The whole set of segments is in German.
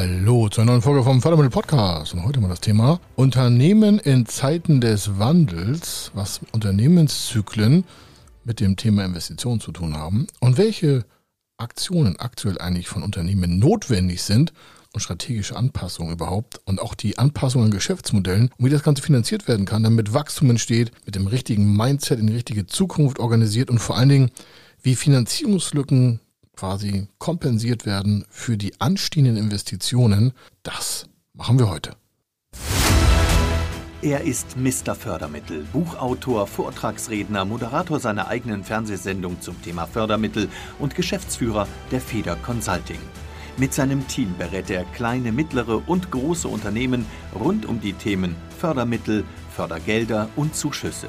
Hallo zu einer neuen Folge vom Fördermittel Podcast. Und heute mal das Thema Unternehmen in Zeiten des Wandels, was Unternehmenszyklen mit dem Thema Investitionen zu tun haben und welche Aktionen aktuell eigentlich von Unternehmen notwendig sind und strategische Anpassungen überhaupt und auch die Anpassung an Geschäftsmodellen und wie das Ganze finanziert werden kann, damit Wachstum entsteht, mit dem richtigen Mindset in die richtige Zukunft organisiert und vor allen Dingen, wie Finanzierungslücken quasi kompensiert werden für die anstehenden Investitionen, das machen wir heute. Er ist Mr. Fördermittel, Buchautor, Vortragsredner, Moderator seiner eigenen Fernsehsendung zum Thema Fördermittel und Geschäftsführer der Feder Consulting. Mit seinem Team berät er kleine, mittlere und große Unternehmen rund um die Themen Fördermittel, Fördergelder und Zuschüsse.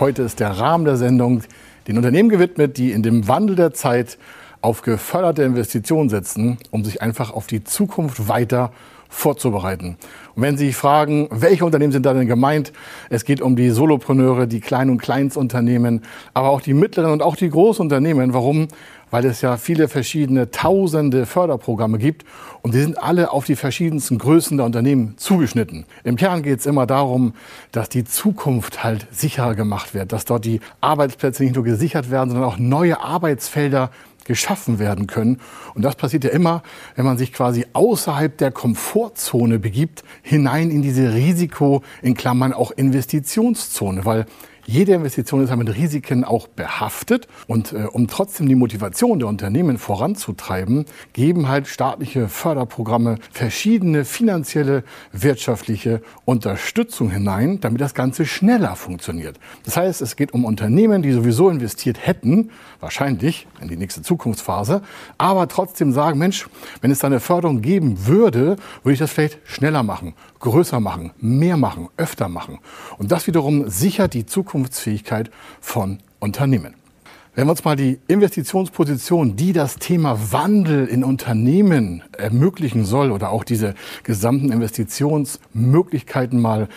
Heute ist der Rahmen der Sendung den Unternehmen gewidmet, die in dem Wandel der Zeit auf geförderte Investitionen setzen, um sich einfach auf die Zukunft weiter vorzubereiten. Und wenn Sie sich fragen, welche Unternehmen sind da denn gemeint? Es geht um die Solopreneure, die Klein- und Kleinstunternehmen, aber auch die mittleren und auch die Großunternehmen. Warum? Weil es ja viele verschiedene tausende Förderprogramme gibt und die sind alle auf die verschiedensten Größen der Unternehmen zugeschnitten. Im Kern geht es immer darum, dass die Zukunft halt sicherer gemacht wird, dass dort die Arbeitsplätze nicht nur gesichert werden, sondern auch neue Arbeitsfelder geschaffen werden können. Und das passiert ja immer, wenn man sich quasi außerhalb der Komfortzone begibt, hinein in diese Risiko, in Klammern auch Investitionszone, weil jede Investition ist mit Risiken auch behaftet. Und äh, um trotzdem die Motivation der Unternehmen voranzutreiben, geben halt staatliche Förderprogramme verschiedene finanzielle, wirtschaftliche Unterstützung hinein, damit das Ganze schneller funktioniert. Das heißt, es geht um Unternehmen, die sowieso investiert hätten, wahrscheinlich in die nächste Zukunftsphase, aber trotzdem sagen, Mensch, wenn es da eine Förderung geben würde, würde ich das vielleicht schneller machen, größer machen, mehr machen, öfter machen. Und das wiederum sichert die Zukunftsfähigkeit von Unternehmen. Wenn wir uns mal die Investitionsposition, die das Thema Wandel in Unternehmen ermöglichen soll oder auch diese gesamten Investitionsmöglichkeiten mal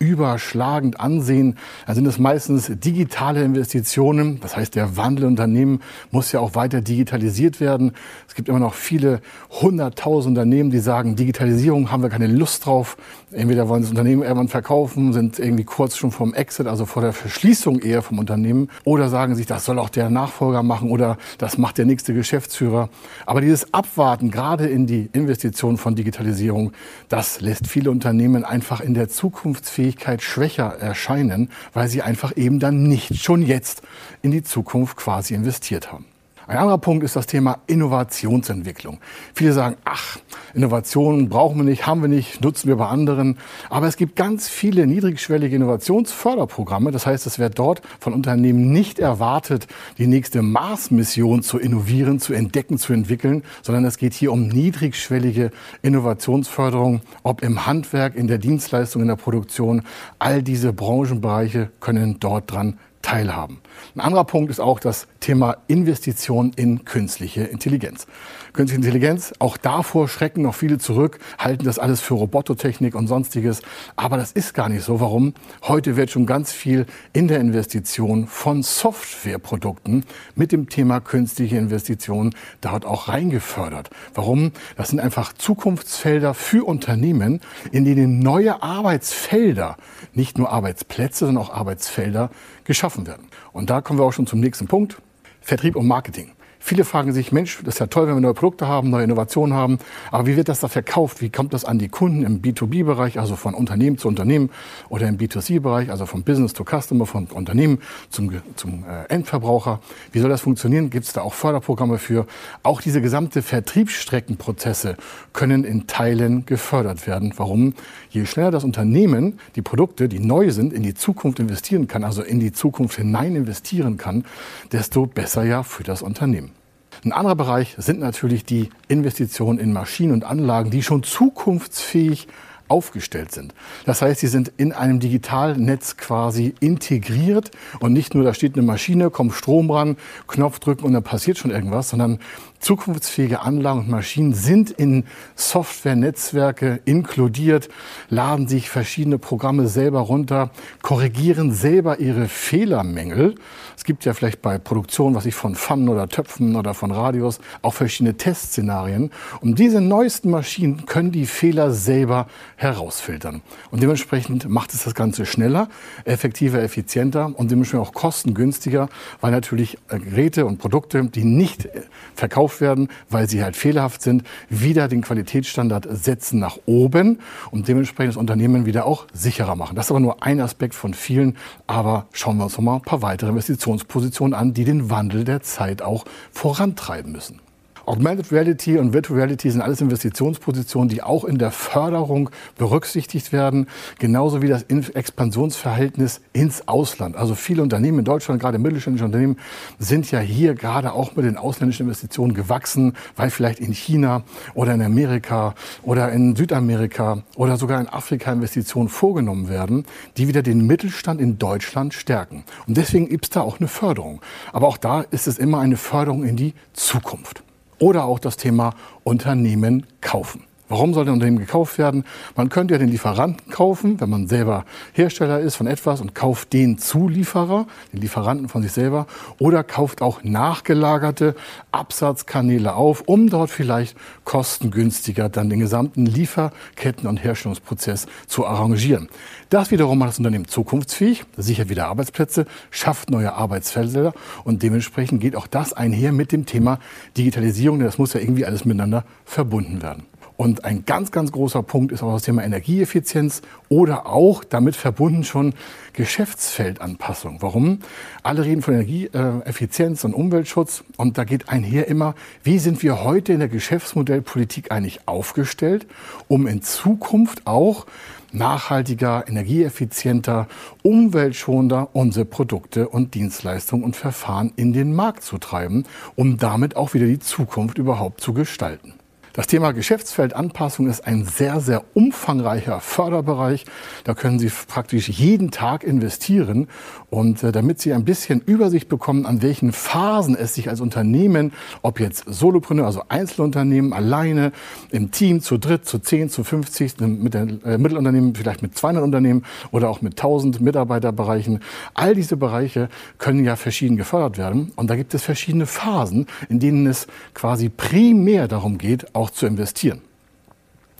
überschlagend ansehen, dann sind es meistens digitale Investitionen. Das heißt, der Wandel Unternehmen muss ja auch weiter digitalisiert werden. Es gibt immer noch viele hunderttausend Unternehmen, die sagen, Digitalisierung haben wir keine Lust drauf. Entweder wollen das Unternehmen irgendwann verkaufen, sind irgendwie kurz schon vom Exit, also vor der Verschließung eher vom Unternehmen. Oder sagen sich, das soll auch der Nachfolger machen oder das macht der nächste Geschäftsführer. Aber dieses Abwarten, gerade in die Investition von Digitalisierung, das lässt viele Unternehmen einfach in der Zukunftsfähigkeit Fähigkeit schwächer erscheinen, weil sie einfach eben dann nicht schon jetzt in die Zukunft quasi investiert haben. Ein anderer Punkt ist das Thema Innovationsentwicklung. Viele sagen, ach, Innovationen brauchen wir nicht, haben wir nicht, nutzen wir bei anderen. Aber es gibt ganz viele niedrigschwellige Innovationsförderprogramme. Das heißt, es wird dort von Unternehmen nicht erwartet, die nächste Mars-Mission zu innovieren, zu entdecken, zu entwickeln, sondern es geht hier um niedrigschwellige Innovationsförderung, ob im Handwerk, in der Dienstleistung, in der Produktion. All diese Branchenbereiche können dort dran teilhaben. Ein anderer Punkt ist auch das Thema Investition in künstliche Intelligenz. Künstliche Intelligenz, auch davor schrecken noch viele zurück, halten das alles für Robototechnik und sonstiges. Aber das ist gar nicht so. Warum? Heute wird schon ganz viel in der Investition von Softwareprodukten mit dem Thema künstliche Investition dort auch reingefördert. Warum? Das sind einfach Zukunftsfelder für Unternehmen, in denen neue Arbeitsfelder, nicht nur Arbeitsplätze, sondern auch Arbeitsfelder geschaffen werden. Und da kommen wir auch schon zum nächsten Punkt. Vertrieb und Marketing. Viele fragen sich, Mensch, das ist ja toll, wenn wir neue Produkte haben, neue Innovationen haben, aber wie wird das da verkauft? Wie kommt das an die Kunden im B2B-Bereich, also von Unternehmen zu Unternehmen oder im B2C-Bereich, also von Business to Customer, von Unternehmen zum, zum äh, Endverbraucher? Wie soll das funktionieren? Gibt es da auch Förderprogramme für? Auch diese gesamte Vertriebsstreckenprozesse können in Teilen gefördert werden. Warum? Je schneller das Unternehmen die Produkte, die neu sind, in die Zukunft investieren kann, also in die Zukunft hinein investieren kann, desto besser ja für das Unternehmen. Ein anderer Bereich sind natürlich die Investitionen in Maschinen und Anlagen, die schon zukunftsfähig aufgestellt sind. Das heißt, sie sind in einem Digitalnetz quasi integriert und nicht nur, da steht eine Maschine, kommt Strom ran, Knopf drücken und dann passiert schon irgendwas, sondern zukunftsfähige Anlagen und Maschinen sind in Software-Netzwerke inkludiert, laden sich verschiedene Programme selber runter, korrigieren selber ihre Fehlermängel. Es gibt ja vielleicht bei Produktion, was ich von Pfannen oder Töpfen oder von Radios, auch verschiedene Testszenarien. Und diese neuesten Maschinen können die Fehler selber herausfiltern. Und dementsprechend macht es das Ganze schneller, effektiver, effizienter und dementsprechend auch kostengünstiger, weil natürlich Geräte und Produkte, die nicht verkauft verkauft werden, weil sie halt fehlerhaft sind, wieder den Qualitätsstandard setzen nach oben und dementsprechend das Unternehmen wieder auch sicherer machen. Das ist aber nur ein Aspekt von vielen. Aber schauen wir uns noch mal ein paar weitere Investitionspositionen an, die den Wandel der Zeit auch vorantreiben müssen. Augmented Reality und Virtual Reality sind alles Investitionspositionen, die auch in der Förderung berücksichtigt werden, genauso wie das Expansionsverhältnis ins Ausland. Also viele Unternehmen in Deutschland, gerade mittelständische Unternehmen, sind ja hier gerade auch mit den ausländischen Investitionen gewachsen, weil vielleicht in China oder in Amerika oder in Südamerika oder sogar in Afrika Investitionen vorgenommen werden, die wieder den Mittelstand in Deutschland stärken. Und deswegen gibt es da auch eine Förderung. Aber auch da ist es immer eine Förderung in die Zukunft. Oder auch das Thema Unternehmen kaufen. Warum soll ein Unternehmen gekauft werden? Man könnte ja den Lieferanten kaufen, wenn man selber Hersteller ist von etwas und kauft den Zulieferer, den Lieferanten von sich selber, oder kauft auch nachgelagerte Absatzkanäle auf, um dort vielleicht kostengünstiger dann den gesamten Lieferketten- und Herstellungsprozess zu arrangieren. Das wiederum macht das Unternehmen zukunftsfähig, sichert wieder Arbeitsplätze, schafft neue Arbeitsfelder und dementsprechend geht auch das einher mit dem Thema Digitalisierung, denn das muss ja irgendwie alles miteinander verbunden werden. Und ein ganz, ganz großer Punkt ist auch das Thema Energieeffizienz oder auch damit verbunden schon Geschäftsfeldanpassung. Warum? Alle reden von Energieeffizienz und Umweltschutz und da geht einher immer, wie sind wir heute in der Geschäftsmodellpolitik eigentlich aufgestellt, um in Zukunft auch nachhaltiger, energieeffizienter, umweltschonender unsere Produkte und Dienstleistungen und Verfahren in den Markt zu treiben, um damit auch wieder die Zukunft überhaupt zu gestalten. Das Thema Geschäftsfeldanpassung ist ein sehr, sehr umfangreicher Förderbereich. Da können Sie praktisch jeden Tag investieren. Und äh, damit Sie ein bisschen Übersicht bekommen, an welchen Phasen es sich als Unternehmen, ob jetzt Solopreneur, also Einzelunternehmen, alleine, im Team, zu dritt, zu zehn, zu 50, mit den äh, Mittelunternehmen, vielleicht mit 200 Unternehmen oder auch mit 1000 Mitarbeiterbereichen. All diese Bereiche können ja verschieden gefördert werden. Und da gibt es verschiedene Phasen, in denen es quasi primär darum geht, auch auch zu investieren.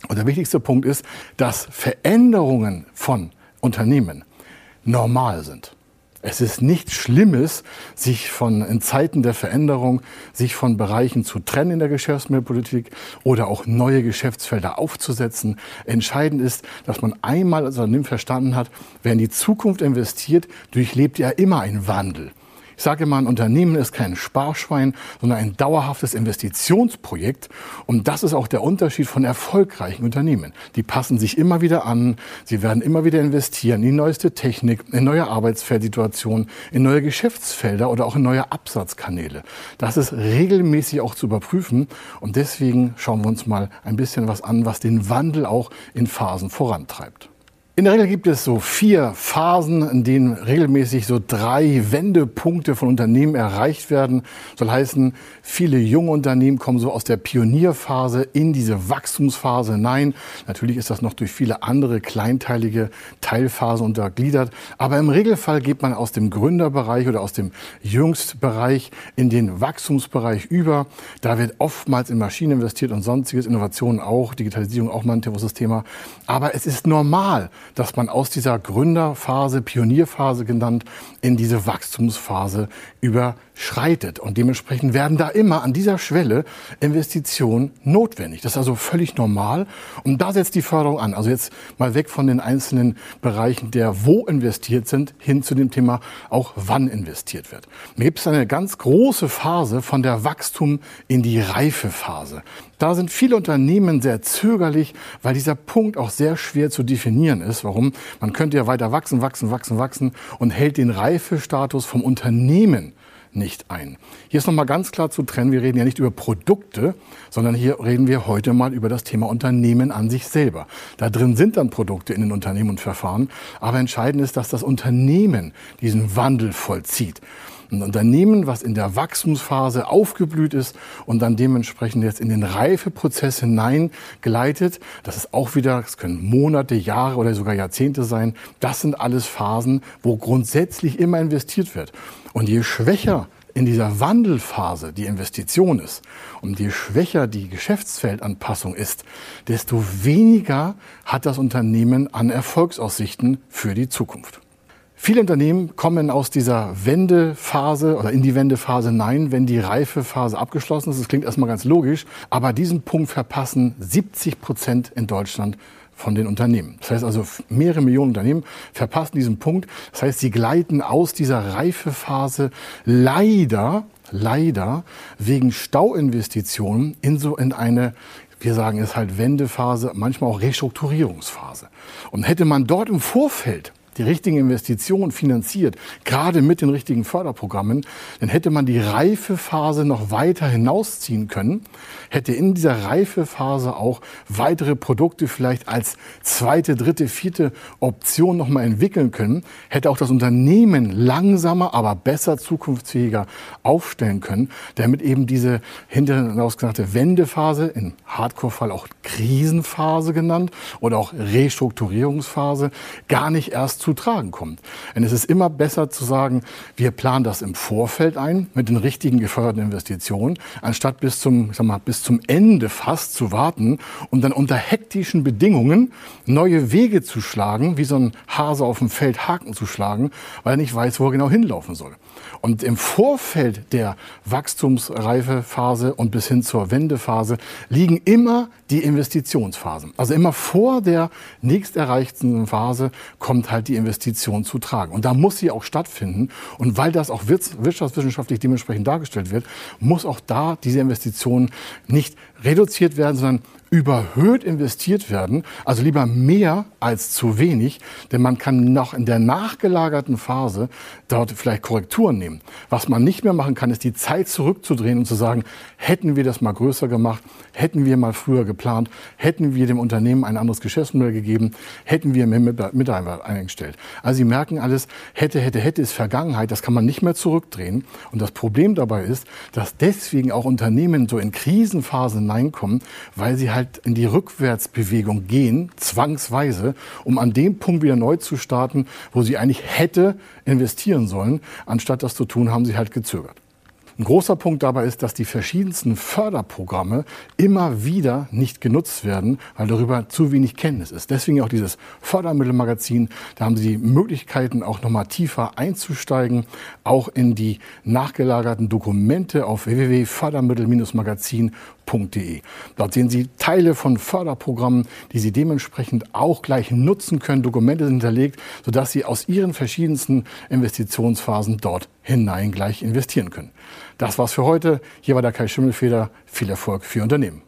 Und der wichtigste Punkt ist, dass Veränderungen von Unternehmen normal sind. Es ist nichts Schlimmes, sich von in Zeiten der Veränderung, sich von Bereichen zu trennen in der Geschäftsmittelpolitik oder auch neue Geschäftsfelder aufzusetzen. Entscheidend ist, dass man einmal als Unternehmen verstanden hat, wer in die Zukunft investiert, durchlebt ja immer einen Wandel. Ich sage immer, ein Unternehmen ist kein Sparschwein, sondern ein dauerhaftes Investitionsprojekt. Und das ist auch der Unterschied von erfolgreichen Unternehmen. Die passen sich immer wieder an, sie werden immer wieder investieren in die neueste Technik, in neue Arbeitsfeldsituationen, in neue Geschäftsfelder oder auch in neue Absatzkanäle. Das ist regelmäßig auch zu überprüfen. Und deswegen schauen wir uns mal ein bisschen was an, was den Wandel auch in Phasen vorantreibt. In der Regel gibt es so vier Phasen, in denen regelmäßig so drei Wendepunkte von Unternehmen erreicht werden. Soll heißen, viele junge Unternehmen kommen so aus der Pionierphase in diese Wachstumsphase hinein. Natürlich ist das noch durch viele andere kleinteilige Teilphasen untergliedert. Aber im Regelfall geht man aus dem Gründerbereich oder aus dem Jüngstbereich in den Wachstumsbereich über. Da wird oftmals in Maschinen investiert und sonstiges, Innovationen auch, Digitalisierung auch mal ein großes Thema. Aber es ist normal, dass man aus dieser Gründerphase, Pionierphase genannt, in diese Wachstumsphase überschreitet. Und dementsprechend werden da immer an dieser Schwelle Investitionen notwendig. Das ist also völlig normal. Und da setzt die Förderung an. Also jetzt mal weg von den einzelnen Bereichen der wo investiert sind, hin zu dem Thema auch wann investiert wird. Da gibt es eine ganz große Phase von der Wachstum in die Reifephase. Da sind viele Unternehmen sehr zögerlich, weil dieser Punkt auch sehr schwer zu definieren ist. Warum? Man könnte ja weiter wachsen, wachsen, wachsen, wachsen und hält den Reifestatus vom Unternehmen nicht ein. Hier ist nochmal ganz klar zu trennen, wir reden ja nicht über Produkte, sondern hier reden wir heute mal über das Thema Unternehmen an sich selber. Da drin sind dann Produkte in den Unternehmen und Verfahren, aber entscheidend ist, dass das Unternehmen diesen Wandel vollzieht. Ein Unternehmen, was in der Wachstumsphase aufgeblüht ist und dann dementsprechend jetzt in den Reifeprozess hineingleitet, das ist auch wieder, das können Monate, Jahre oder sogar Jahrzehnte sein. Das sind alles Phasen, wo grundsätzlich immer investiert wird. Und je schwächer in dieser Wandelphase die Investition ist und je schwächer die Geschäftsfeldanpassung ist, desto weniger hat das Unternehmen an Erfolgsaussichten für die Zukunft. Viele Unternehmen kommen aus dieser Wendephase oder in die Wendephase hinein, wenn die Reifephase abgeschlossen ist. Das klingt erstmal ganz logisch, aber diesen Punkt verpassen 70 Prozent in Deutschland von den Unternehmen. Das heißt also, mehrere Millionen Unternehmen verpassen diesen Punkt. Das heißt, sie gleiten aus dieser Reifephase leider, leider wegen Stauinvestitionen in so in eine wir sagen es halt Wendephase, manchmal auch Restrukturierungsphase. Und hätte man dort im Vorfeld die richtigen Investitionen finanziert, gerade mit den richtigen Förderprogrammen, dann hätte man die Reifephase noch weiter hinausziehen können, hätte in dieser Reifephase auch weitere Produkte vielleicht als zweite, dritte, vierte Option noch mal entwickeln können, hätte auch das Unternehmen langsamer, aber besser zukunftsfähiger aufstellen können, damit eben diese hinterher hinausgesagte Wendephase, in Hardcore-Fall auch Krisenphase genannt oder auch Restrukturierungsphase, gar nicht erst zu tragen kommt. Denn es ist immer besser zu sagen, wir planen das im Vorfeld ein mit den richtigen geförderten Investitionen, anstatt bis zum, sag mal, bis zum Ende fast zu warten und dann unter hektischen Bedingungen neue Wege zu schlagen, wie so ein Hase auf dem Feld Haken zu schlagen, weil er nicht weiß, wo er genau hinlaufen soll. Und im Vorfeld der Wachstumsreifephase und bis hin zur Wendephase liegen immer die Investitionsphasen. Also immer vor der nächst erreichten Phase kommt halt die Investition zu tragen. Und da muss sie auch stattfinden. Und weil das auch wirtschaftswissenschaftlich dementsprechend dargestellt wird, muss auch da diese Investition nicht reduziert werden, sondern überhöht investiert werden, also lieber mehr als zu wenig, denn man kann noch in der nachgelagerten Phase dort vielleicht Korrekturen nehmen. Was man nicht mehr machen kann, ist die Zeit zurückzudrehen und zu sagen, hätten wir das mal größer gemacht, hätten wir mal früher geplant, hätten wir dem Unternehmen ein anderes Geschäftsmodell gegeben, hätten wir mehr Mitarbeiter eingestellt. Also Sie merken alles, hätte, hätte, hätte ist Vergangenheit, das kann man nicht mehr zurückdrehen. Und das Problem dabei ist, dass deswegen auch Unternehmen so in Krisenphasen hineinkommen, weil sie halt halt in die Rückwärtsbewegung gehen, zwangsweise, um an dem Punkt wieder neu zu starten, wo sie eigentlich hätte investieren sollen. Anstatt das zu tun, haben sie halt gezögert. Ein großer Punkt dabei ist, dass die verschiedensten Förderprogramme immer wieder nicht genutzt werden, weil darüber zu wenig Kenntnis ist. Deswegen auch dieses Fördermittelmagazin. Da haben Sie Möglichkeiten, auch nochmal tiefer einzusteigen, auch in die nachgelagerten Dokumente auf www.fördermittel-magazin Dort sehen Sie Teile von Förderprogrammen, die Sie dementsprechend auch gleich nutzen können. Dokumente sind hinterlegt, sodass Sie aus Ihren verschiedensten Investitionsphasen dort hinein gleich investieren können. Das war's für heute. Hier war der Kai Schimmelfeder. Viel Erfolg für Unternehmen.